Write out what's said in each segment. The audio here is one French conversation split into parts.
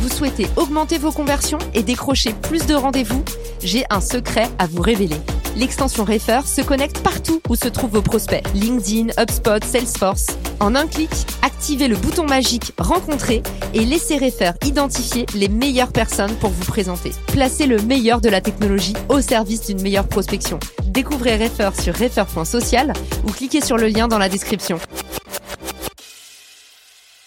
Vous souhaitez augmenter vos conversions et décrocher plus de rendez-vous J'ai un secret à vous révéler. L'extension Refer se connecte partout où se trouvent vos prospects. LinkedIn, HubSpot, Salesforce. En un clic, activez le bouton magique Rencontrer et laissez Refer identifier les meilleures personnes pour vous présenter. Placez le meilleur de la technologie au service d'une meilleure prospection. Découvrez Refer sur refer.social ou cliquez sur le lien dans la description.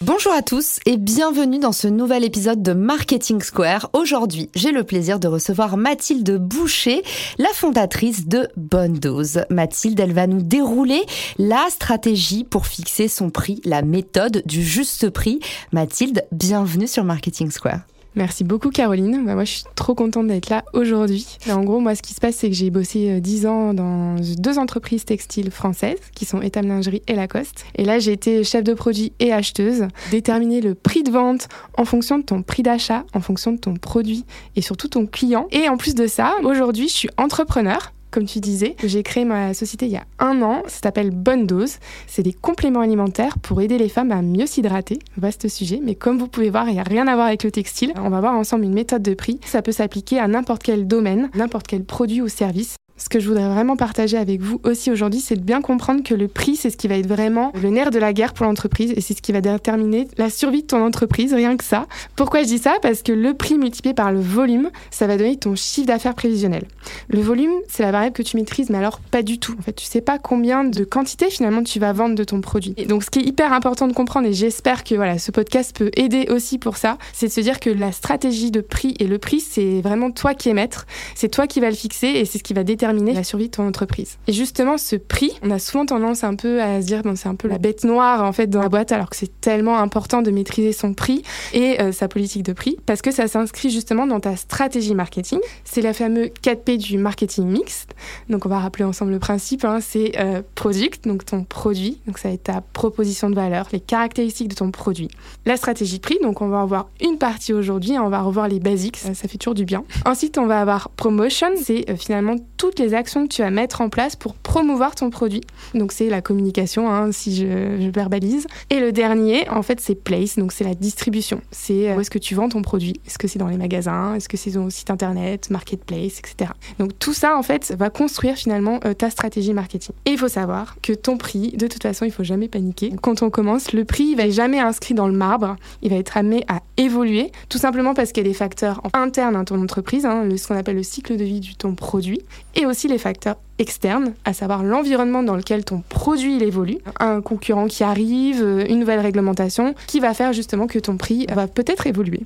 Bonjour à tous et bienvenue dans ce nouvel épisode de Marketing Square. Aujourd'hui, j'ai le plaisir de recevoir Mathilde Boucher, la fondatrice de Bonne Dose. Mathilde, elle va nous dérouler la stratégie pour fixer son prix, la méthode du juste prix. Mathilde, bienvenue sur Marketing Square. Merci beaucoup Caroline. Bah, moi je suis trop contente d'être là aujourd'hui. En gros moi ce qui se passe c'est que j'ai bossé 10 euh, ans dans deux entreprises textiles françaises qui sont Étam Lingerie et Lacoste. Et là j'ai été chef de produit et acheteuse. Déterminer le prix de vente en fonction de ton prix d'achat, en fonction de ton produit et surtout ton client. Et en plus de ça, aujourd'hui je suis entrepreneur comme tu disais. J'ai créé ma société il y a un an. Ça s'appelle Bonne Dose. C'est des compléments alimentaires pour aider les femmes à mieux s'hydrater. Vaste sujet, mais comme vous pouvez voir, il n'y a rien à voir avec le textile. On va voir ensemble une méthode de prix. Ça peut s'appliquer à n'importe quel domaine, n'importe quel produit ou service. Ce que je voudrais vraiment partager avec vous aussi aujourd'hui, c'est de bien comprendre que le prix, c'est ce qui va être vraiment le nerf de la guerre pour l'entreprise et c'est ce qui va déterminer la survie de ton entreprise, rien que ça. Pourquoi je dis ça? Parce que le prix multiplié par le volume, ça va donner ton chiffre d'affaires prévisionnel. Le volume, c'est la variable que tu maîtrises, mais alors pas du tout. En fait, tu sais pas combien de quantité finalement tu vas vendre de ton produit. Et donc, ce qui est hyper important de comprendre, et j'espère que voilà, ce podcast peut aider aussi pour ça, c'est de se dire que la stratégie de prix et le prix, c'est vraiment toi qui es maître, c'est toi qui vas le fixer et c'est ce qui va déterminer la survie de ton entreprise. Et justement, ce prix, on a souvent tendance un peu à se dire, bon, c'est un peu la bête noire en fait dans la boîte, alors que c'est tellement important de maîtriser son prix et euh, sa politique de prix, parce que ça s'inscrit justement dans ta stratégie marketing. C'est la fameuse 4P du marketing mixte. Donc on va rappeler ensemble le principe, hein, c'est euh, product, donc ton produit, donc ça va être ta proposition de valeur, les caractéristiques de ton produit. La stratégie prix, donc on va en voir une partie aujourd'hui, on va revoir les basics, ça, ça fait toujours du bien. Ensuite, on va avoir promotion, c'est euh, finalement les actions que tu vas mettre en place pour promouvoir ton produit. Donc c'est la communication, hein, si je, verbalise. Et le dernier, en fait, c'est place, donc c'est la distribution. C'est euh, où est-ce que tu vends ton produit? Est-ce que c'est dans les magasins? Est-ce que c'est sur site internet, marketplace, etc. Donc tout ça, en fait, va construire finalement euh, ta stratégie marketing. Et il faut savoir que ton prix, de toute façon, il faut jamais paniquer. Quand on commence, le prix, il va jamais inscrit dans le marbre. Il va être amené à évoluer, tout simplement parce qu'il y a des facteurs internes à ton entreprise, hein, ce qu'on appelle le cycle de vie de ton produit, et aussi les facteurs externes, à savoir l'environnement dans lequel ton produit évolue, un concurrent qui arrive, une nouvelle réglementation, qui va faire justement que ton prix va peut-être évoluer.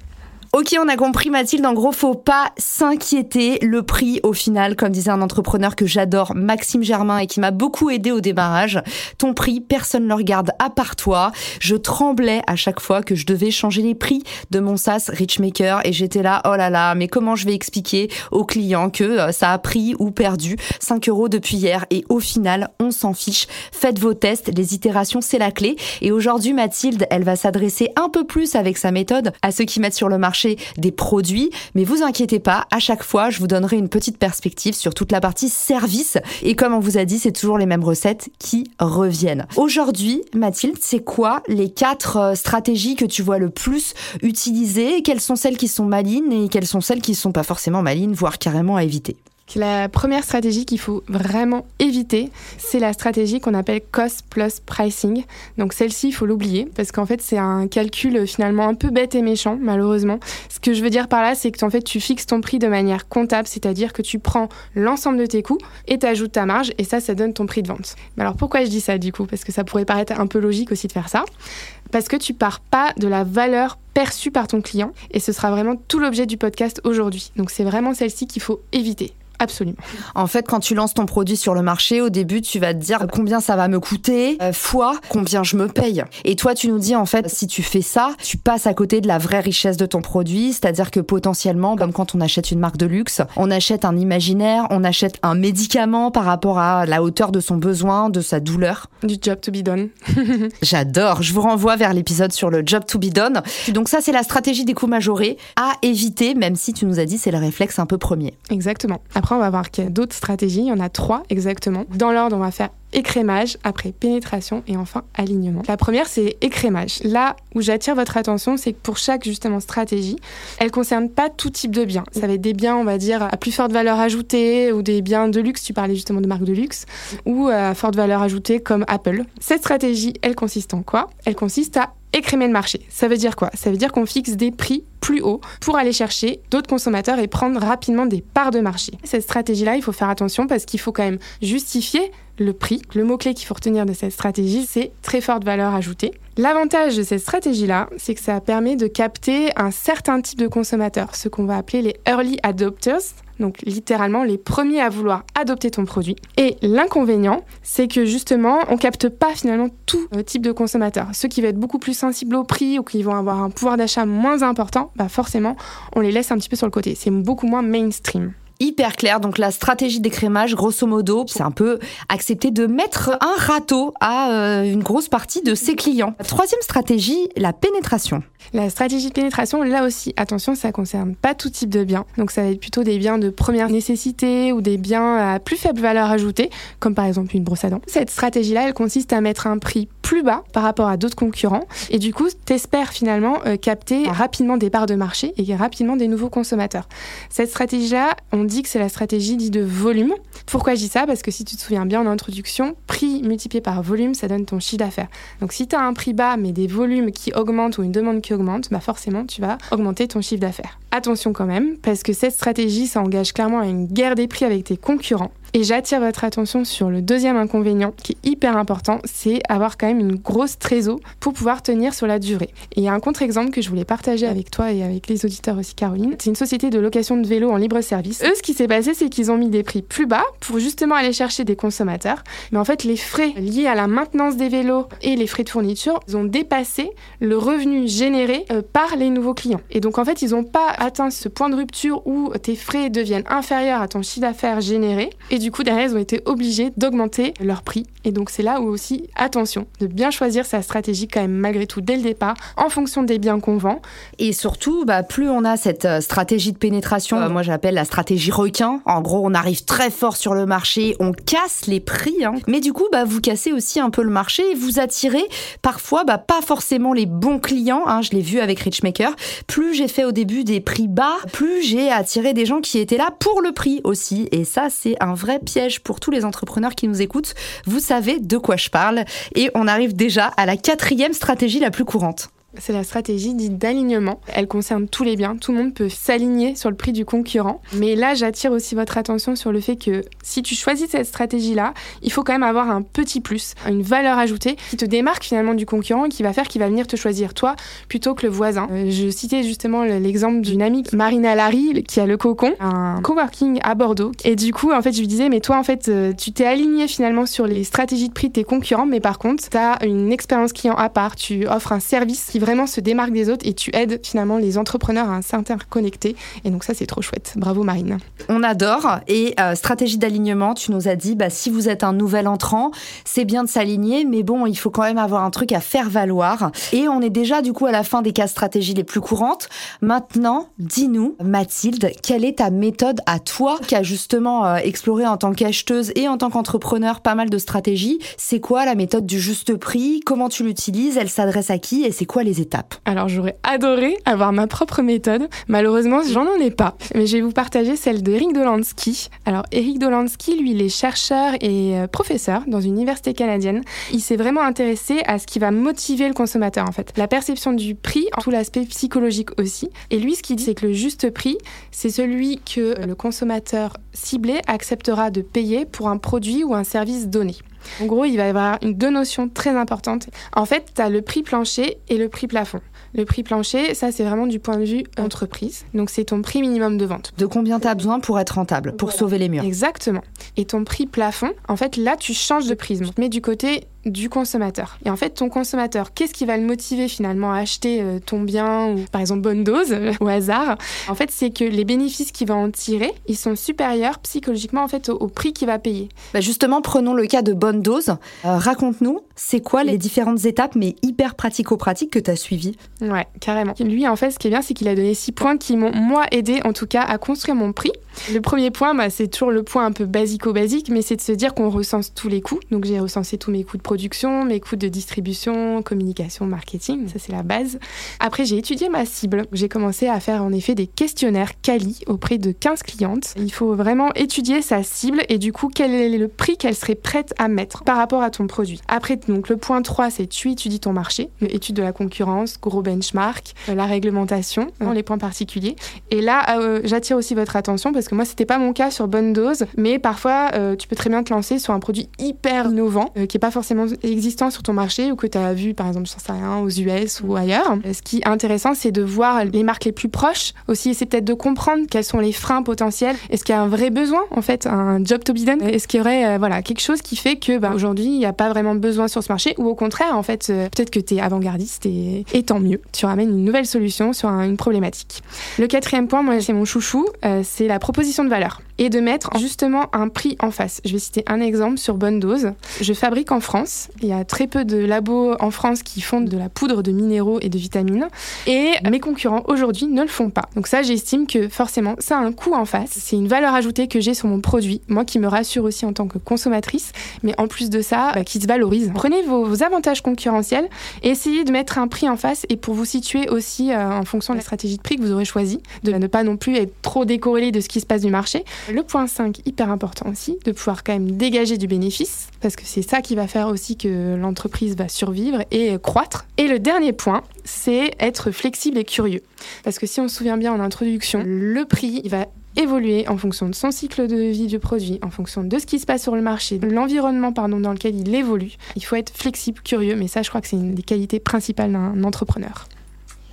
Ok, on a compris Mathilde, en gros, faut pas s'inquiéter. Le prix, au final, comme disait un entrepreneur que j'adore, Maxime Germain, et qui m'a beaucoup aidé au démarrage, ton prix, personne ne le regarde à part toi. Je tremblais à chaque fois que je devais changer les prix de mon SaaS Richmaker et j'étais là, oh là là, mais comment je vais expliquer aux clients que euh, ça a pris ou perdu 5 euros depuis hier? Et au final, on s'en fiche. Faites vos tests, les itérations, c'est la clé. Et aujourd'hui, Mathilde, elle va s'adresser un peu plus avec sa méthode à ceux qui mettent sur le marché des produits. Mais vous inquiétez pas, à chaque fois, je vous donnerai une petite perspective sur toute la partie service. Et comme on vous a dit, c'est toujours les mêmes recettes qui reviennent. Aujourd'hui, Mathilde, c'est quoi les quatre euh, stratégies que tu vois le plus utilisées Quelles sont celles qui sont malines et quelles sont celles qui sont pas forcément malines, voire carrément à éviter? La première stratégie qu'il faut vraiment éviter, c'est la stratégie qu'on appelle cost plus pricing. Donc celle-ci, il faut l'oublier parce qu'en fait, c'est un calcul finalement un peu bête et méchant, malheureusement. Ce que je veux dire par là, c'est que fait, tu fixes ton prix de manière comptable, c'est-à-dire que tu prends l'ensemble de tes coûts et tu ajoutes ta marge et ça, ça donne ton prix de vente. Mais alors pourquoi je dis ça du coup? Parce que ça pourrait paraître un peu logique aussi de faire ça. Parce que tu pars pas de la valeur perçue par ton client et ce sera vraiment tout l'objet du podcast aujourd'hui. Donc c'est vraiment celle-ci qu'il faut éviter. Absolument. En fait, quand tu lances ton produit sur le marché, au début, tu vas te dire combien ça va me coûter, euh, fois combien je me paye. Et toi, tu nous dis en fait, si tu fais ça, tu passes à côté de la vraie richesse de ton produit, c'est-à-dire que potentiellement, comme quand on achète une marque de luxe, on achète un imaginaire, on achète un médicament par rapport à la hauteur de son besoin, de sa douleur. Du job to be done. J'adore. Je vous renvoie vers l'épisode sur le job to be done. Donc ça, c'est la stratégie des coûts majorés à éviter, même si tu nous as dit c'est le réflexe un peu premier. Exactement. Après, on va voir qu'il y a d'autres stratégies. Il y en a trois exactement. Dans l'ordre, on va faire écrémage, après pénétration et enfin alignement. La première, c'est écrémage. Là où j'attire votre attention, c'est que pour chaque justement stratégie, elle concerne pas tout type de biens. Ça va être des biens, on va dire, à plus forte valeur ajoutée ou des biens de luxe. Tu parlais justement de marques de luxe ou à forte valeur ajoutée comme Apple. Cette stratégie, elle consiste en quoi? Elle consiste à écrémer le marché. Ça veut dire quoi? Ça veut dire qu'on fixe des prix plus hauts pour aller chercher d'autres consommateurs et prendre rapidement des parts de marché. Cette stratégie-là, il faut faire attention parce qu'il faut quand même justifier le prix. Le mot-clé qu'il faut retenir de cette stratégie, c'est très forte valeur ajoutée. L'avantage de cette stratégie-là, c'est que ça permet de capter un certain type de consommateurs, ce qu'on va appeler les early adopters, donc littéralement les premiers à vouloir adopter ton produit. Et l'inconvénient, c'est que justement, on capte pas finalement tout euh, type de consommateurs. Ceux qui vont être beaucoup plus sensibles au prix ou qui vont avoir un pouvoir d'achat moins important, bah forcément, on les laisse un petit peu sur le côté. C'est beaucoup moins mainstream hyper clair. Donc la stratégie d'écrémage, grosso modo, c'est un peu accepter de mettre un râteau à euh, une grosse partie de ses clients. troisième stratégie, la pénétration. La stratégie de pénétration, là aussi, attention, ça concerne pas tout type de biens. Donc ça va être plutôt des biens de première nécessité ou des biens à plus faible valeur ajoutée, comme par exemple une brosse à dents. Cette stratégie-là, elle consiste à mettre un prix plus bas par rapport à d'autres concurrents et du coup, t'espères finalement euh, capter rapidement des parts de marché et rapidement des nouveaux consommateurs. Cette stratégie-là, on dit que c'est la stratégie dite de volume. Pourquoi je dis ça? Parce que si tu te souviens bien en introduction, prix multiplié par volume, ça donne ton chiffre d'affaires. Donc si tu as un prix bas mais des volumes qui augmentent ou une demande qui augmente, bah forcément tu vas augmenter ton chiffre d'affaires. Attention quand même, parce que cette stratégie, ça engage clairement à une guerre des prix avec tes concurrents. Et j'attire votre attention sur le deuxième inconvénient qui est hyper important, c'est avoir quand même une grosse trésor pour pouvoir tenir sur la durée. Et il y a un contre-exemple que je voulais partager avec toi et avec les auditeurs aussi, Caroline. C'est une société de location de vélos en libre service. Eux, ce qui s'est passé, c'est qu'ils ont mis des prix plus bas pour justement aller chercher des consommateurs. Mais en fait, les frais liés à la maintenance des vélos et les frais de fourniture, ils ont dépassé le revenu généré euh, par les nouveaux clients. Et donc, en fait, ils n'ont pas atteint ce point de rupture où tes frais deviennent inférieurs à ton chiffre d'affaires généré. Coup, derrière, ils ont été obligés d'augmenter leur prix. Et donc, c'est là où aussi, attention, de bien choisir sa stratégie quand même malgré tout dès le départ, en fonction des biens qu'on vend. Et surtout, bah, plus on a cette euh, stratégie de pénétration, euh, moi j'appelle la stratégie requin. En gros, on arrive très fort sur le marché, on casse les prix. Hein. Mais du coup, bah, vous cassez aussi un peu le marché et vous attirez parfois bah, pas forcément les bons clients. Hein. Je l'ai vu avec Richmaker. Plus j'ai fait au début des prix bas, plus j'ai attiré des gens qui étaient là pour le prix aussi. Et ça, c'est un piège pour tous les entrepreneurs qui nous écoutent. Vous savez de quoi je parle. Et on arrive déjà à la quatrième stratégie la plus courante. C'est la stratégie dite d'alignement. Elle concerne tous les biens. Tout le monde peut s'aligner sur le prix du concurrent. Mais là, j'attire aussi votre attention sur le fait que si tu choisis cette stratégie-là, il faut quand même avoir un petit plus, une valeur ajoutée qui te démarque finalement du concurrent et qui va faire qu'il va venir te choisir toi plutôt que le voisin. Euh, je citais justement l'exemple d'une amie, Marina Larry, qui a le Cocon, un coworking à Bordeaux. Et du coup, en fait, je lui disais, mais toi, en fait, euh, tu t'es aligné finalement sur les stratégies de prix de tes concurrents, mais par contre, tu as une expérience client à part. Tu offres un service qui vraiment se démarque des autres et tu aides finalement les entrepreneurs à s'interconnecter. Et donc ça, c'est trop chouette. Bravo Marine. On adore. Et euh, stratégie d'alignement, tu nous as dit, bah, si vous êtes un nouvel entrant, c'est bien de s'aligner, mais bon, il faut quand même avoir un truc à faire valoir. Et on est déjà du coup à la fin des cas stratégies les plus courantes. Maintenant, dis-nous, Mathilde, quelle est ta méthode à toi qui a justement euh, exploré en tant qu'acheteuse et en tant qu'entrepreneur pas mal de stratégies? C'est quoi la méthode du juste prix? Comment tu l'utilises? Elle s'adresse à qui? Et c'est quoi les Alors j'aurais adoré avoir ma propre méthode. Malheureusement, j'en en ai pas. Mais je vais vous partager celle d'Eric Dolansky. Alors Eric Dolansky, lui, il est chercheur et euh, professeur dans une université canadienne. Il s'est vraiment intéressé à ce qui va motiver le consommateur en fait. La perception du prix, tout l'aspect psychologique aussi. Et lui, ce qu'il dit, c'est que le juste prix, c'est celui que le consommateur ciblé acceptera de payer pour un produit ou un service donné. En gros, il va y avoir une, deux notions très importantes. En fait, tu as le prix plancher et le prix plafond. Le prix plancher, ça c'est vraiment du point de vue entreprise. Donc c'est ton prix minimum de vente. De combien tu as besoin pour être rentable, pour sauver les murs? Exactement. Et ton prix plafond, en fait là tu changes de prisme. Mais du côté du consommateur. Et en fait, ton consommateur, qu'est-ce qui va le motiver finalement à acheter euh, ton bien ou par exemple bonne dose au hasard? En fait, c'est que les bénéfices qu'il va en tirer, ils sont supérieurs psychologiquement en fait au, prix qu'il va payer. Bah justement, prenons le cas de bonne dose. Euh, raconte-nous, c'est quoi les différentes étapes mais hyper pratico-pratiques que tu as suivies? Ouais, carrément. Lui, en fait, ce qui est bien, c'est qu'il a donné six points qui m'ont moi aidé en tout cas à construire mon prix. Le premier point, bah, c'est toujours le point un peu basico-basique, mais c'est de se dire qu'on recense tous les coûts. Donc j'ai recensé tous mes coûts de production, mes coûts de distribution, communication, marketing, ça c'est la base. Après j'ai étudié ma cible. J'ai commencé à faire en effet des questionnaires quali auprès de 15 clientes. Il faut vraiment étudier sa cible et du coup quel est le prix qu'elle serait prête à mettre par rapport à ton produit. Après donc le point 3 c'est tu étudies ton marché, étude de la concurrence, gros benchmark, euh, la réglementation, les points particuliers. Et là euh, j'attire aussi votre attention parce parce que moi c'était pas mon cas sur bonne dose, mais parfois euh, tu peux très bien te lancer sur un produit hyper innovant euh, qui est pas forcément existant sur ton marché ou que tu as vu par exemple, sais rien, aux US ou ailleurs. Ce qui est intéressant, c'est de voir les marques les plus proches aussi, c'est peut-être de comprendre quels sont les freins potentiels. Est-ce qu'il y a un vrai besoin en fait, un job to be done Est-ce qu'il y aurait euh, voilà quelque chose qui fait que bah, aujourd'hui il n'y a pas vraiment besoin sur ce marché ou au contraire en fait peut-être que tu es avant-gardiste et, tant mieux. Tu ramènes une nouvelle solution sur une problématique. Le quatrième point, moi c'est mon chouchou, c'est la proposition position de valeur et de mettre justement un prix en face. Je vais citer un exemple sur Bonne Dose. Je fabrique en France. Il y a très peu de labos en France qui font de la poudre de minéraux et de vitamines. Et mes concurrents aujourd'hui ne le font pas. Donc ça, j'estime que forcément, ça a un coût en face. C'est une valeur ajoutée que j'ai sur mon produit. Moi qui me rassure aussi en tant que consommatrice. Mais en plus de ça, bah, qui se valorise. Prenez vos, avantages concurrentiels et essayez de mettre un prix en face et pour vous situer aussi euh, en fonction de la stratégie de prix que vous aurez choisi, de ne pas non plus être trop décorrélé de ce qui se passe du marché. Le point 5, hyper important aussi, de pouvoir quand même dégager du bénéfice, parce que c'est ça qui va faire aussi que l'entreprise va survivre et croître. Et le dernier point, c'est être flexible et curieux. Parce que si on se souvient bien en introduction, le prix, il va évoluer en fonction de son cycle de vie du produit, en fonction de ce qui se passe sur le marché, de l'environnement pardon, dans lequel il évolue. Il faut être flexible, curieux, mais ça je crois que c'est une des qualités principales d'un entrepreneur.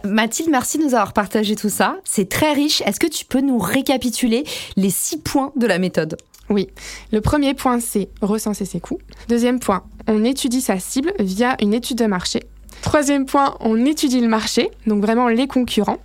Mathilde, merci de nous avoir partagé tout ça. C'est très riche. Est-ce que tu peux nous récapituler les six points de la méthode? Oui. Le premier point, c'est recenser ses coûts. Deuxième point, on étudie sa cible via une étude de marché. Troisième point, on étudie le marché, donc vraiment les concurrents.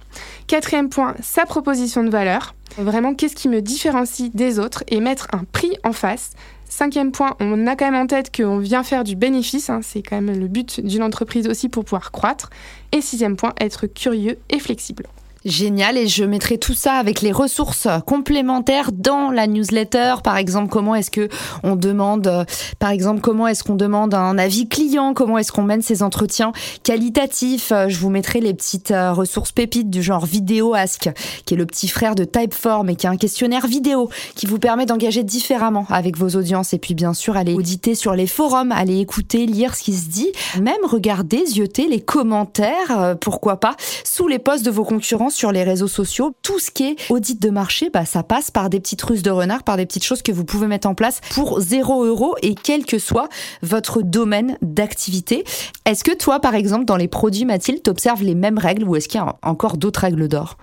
Quatrième point, sa proposition de valeur. Vraiment, qu'est-ce qui me différencie des autres et mettre un prix en face. Cinquième point, on a quand même en tête qu'on vient faire du bénéfice, hein, c'est quand même le but d'une entreprise aussi pour pouvoir croître. Et sixième point, être curieux et flexible. Génial, et je mettrai tout ça avec les ressources complémentaires dans la newsletter. Par exemple, comment est-ce que on demande, euh, par exemple, comment est-ce qu'on demande un avis client, comment est-ce qu'on mène ces entretiens qualitatifs? Euh, je vous mettrai les petites euh, ressources pépites du genre Vidéo Ask, qui est le petit frère de Typeform et qui est un questionnaire vidéo qui vous permet d'engager différemment avec vos audiences. Et puis, bien sûr, aller auditer sur les forums, aller écouter, lire ce qui se dit, même regarder, zioter les commentaires, pourquoi pas, sous les posts de vos concurrents sur les réseaux sociaux. Tout ce qui est audit de marché, bah, ça passe par des petites ruses de renard, par des petites choses que vous pouvez mettre en place pour 0 euros et quel que soit votre domaine d'activité. Est-ce que toi, par exemple, dans les produits, Mathilde, t'observes les mêmes règles ou est-ce qu'il y a encore d'autres règles d'or?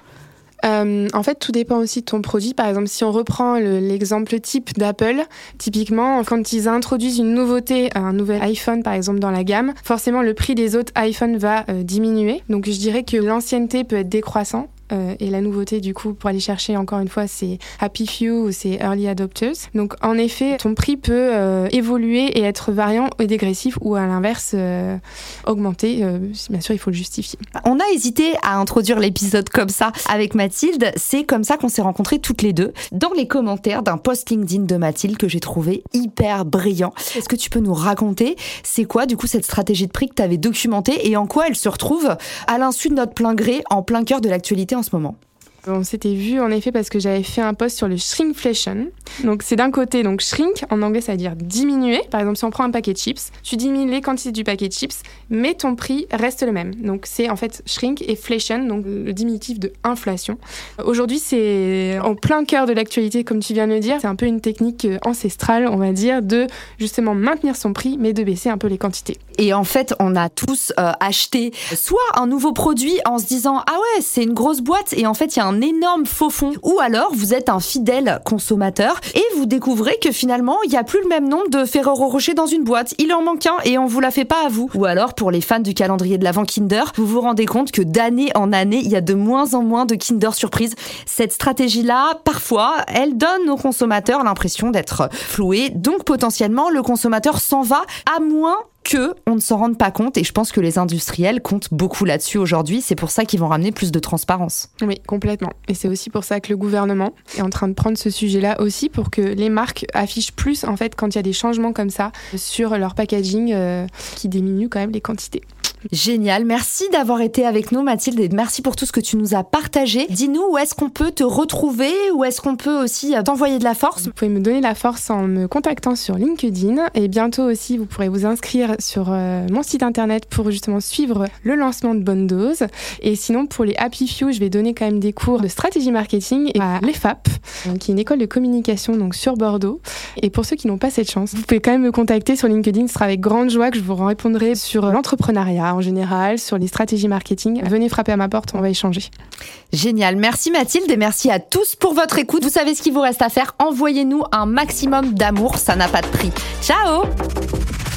Euh, en fait, tout dépend aussi de ton produit. Par exemple, si on reprend l'exemple type d'Apple, typiquement, quand ils introduisent une nouveauté, un nouvel iPhone par exemple dans la gamme, forcément le prix des autres iPhones va euh, diminuer. Donc je dirais que l'ancienneté peut être décroissant euh, et la nouveauté, du coup, pour aller chercher encore une fois, c'est Happy Few ou c'est Early Adopters. Donc, en effet, ton prix peut euh, évoluer et être variant et dégressif ou à l'inverse euh, augmenter. bien sûr, il faut le justifier. On a hésité à introduire l'épisode comme ça avec Mathilde. C'est comme ça qu'on s'est rencontrés toutes les deux dans les commentaires d'un post LinkedIn de Mathilde que j'ai trouvé hyper brillant. Est-ce que tu peux nous raconter c'est quoi, du coup, cette stratégie de prix que tu avais documentée et en quoi elle se retrouve à l'insu de notre plein gré en plein cœur de l'actualité en ce moment On s'était vu en effet parce que j'avais fait un post sur le shrinkflation. Donc c'est d'un côté, donc shrink en anglais ça veut dire diminuer. Par exemple, si on prend un paquet de chips, tu diminues les quantités du paquet de chips, mais ton prix reste le même. Donc c'est en fait shrink et flation, donc le diminutif de inflation. Aujourd'hui, c'est en plein cœur de l'actualité, comme tu viens de le dire. C'est un peu une technique euh, ancestrale, on va dire, de justement maintenir son prix, mais de baisser un peu les quantités. Et en fait, on a tous euh, acheté soit un nouveau produit en se disant ah ouais c'est une grosse boîte et en fait il y a un énorme faux fond, ou alors vous êtes un fidèle consommateur et vous découvrez que finalement il n'y a plus le même nombre de Ferrero Rocher dans une boîte, il en manque un et on vous la fait pas à vous. Ou alors pour les fans du calendrier de l'avant Kinder, vous vous rendez compte que d'année en année il y a de moins en moins de Kinder surprise. Cette stratégie là, parfois, elle donne aux consommateurs l'impression d'être floués, donc potentiellement le consommateur s'en va à moins que on ne s'en rende pas compte et je pense que les industriels comptent beaucoup là-dessus aujourd'hui. C'est pour ça qu'ils vont ramener plus de transparence. Oui, complètement. Et c'est aussi pour ça que le gouvernement est en train de prendre ce sujet-là aussi pour que les marques affichent plus en fait quand il y a des changements comme ça sur leur packaging euh, qui diminue quand même les quantités. Génial. Merci d'avoir été avec nous, Mathilde, et merci pour tout ce que tu nous as partagé. Dis-nous où est-ce qu'on peut te retrouver, où est-ce qu'on peut aussi euh, t'envoyer de la force. Vous pouvez me donner la force en me contactant sur LinkedIn et bientôt aussi, vous pourrez vous inscrire sur euh, mon site internet pour justement suivre le lancement de Bonne Dose. Et sinon, pour les Happy Few, je vais donner quand même des cours de stratégie marketing à l'EFAP, qui est une école de communication donc sur Bordeaux. Et pour ceux qui n'ont pas cette chance, vous pouvez quand même me contacter sur LinkedIn. Ce sera avec grande joie que je vous répondrai sur l'entrepreneuriat en général, sur les stratégies marketing. Venez frapper à ma porte, on va échanger. Génial. Merci Mathilde et merci à tous pour votre écoute. Vous savez ce qu'il vous reste à faire? Envoyez-nous un maximum d'amour, ça n'a pas de prix. Ciao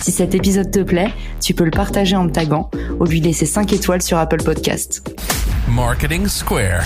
Si cet épisode te plaît, tu peux le partager en me taguant ou lui laisser 5 étoiles sur Apple Podcast. Marketing Square.